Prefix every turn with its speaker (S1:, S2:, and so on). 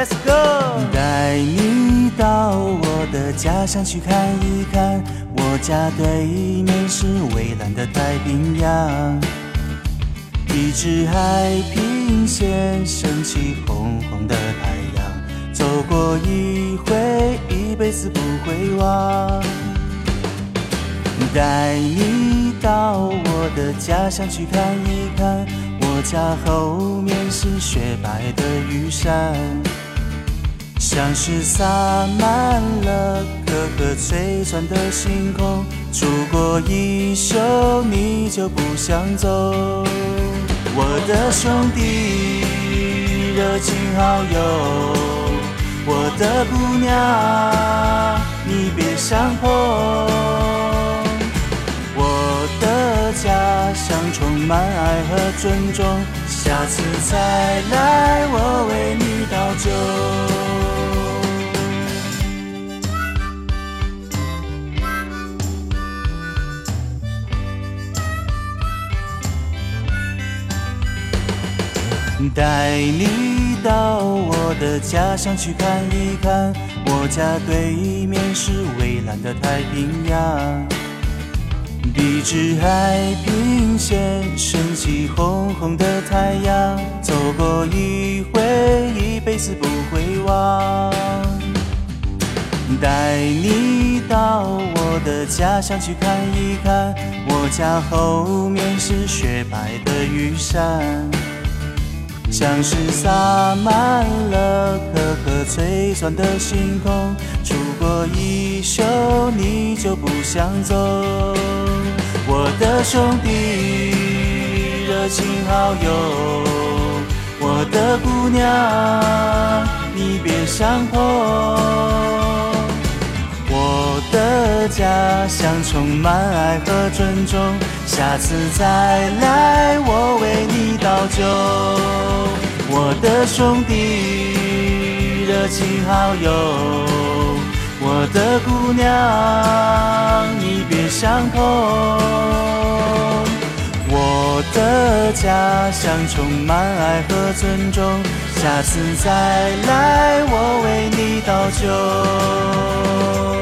S1: Let's go！
S2: 带你到我的家乡去看一看，我家对面是蔚蓝的太平洋，一直海平线升起红红的太阳，走过一回，一辈子不会忘。带你到我的家乡去看一看，我家后面是雪白的玉山，像是洒满了颗颗璀璨的星空。出过一宿你就不想走，我的兄弟，热情好友，我的姑娘，你别想跑。家乡充满爱和尊重，下次再来我为你倒酒。带你到我的家乡去看一看，我家对面是蔚蓝的太平洋。笔直海平线升起红红的太阳，走过一回，一辈子不会忘。带你到我的家乡去看一看，我家后面是雪白的玉山，像是洒满了颗颗璀璨的星空。出过一宿，你就不想走。我的兄弟，热情好友，我的姑娘，你别想碰。我的家乡充满爱和尊重，下次再来我为你倒酒。我的兄弟，热情好友，我的姑娘，你别想碰。家乡充满爱和尊重下次再来我为你倒酒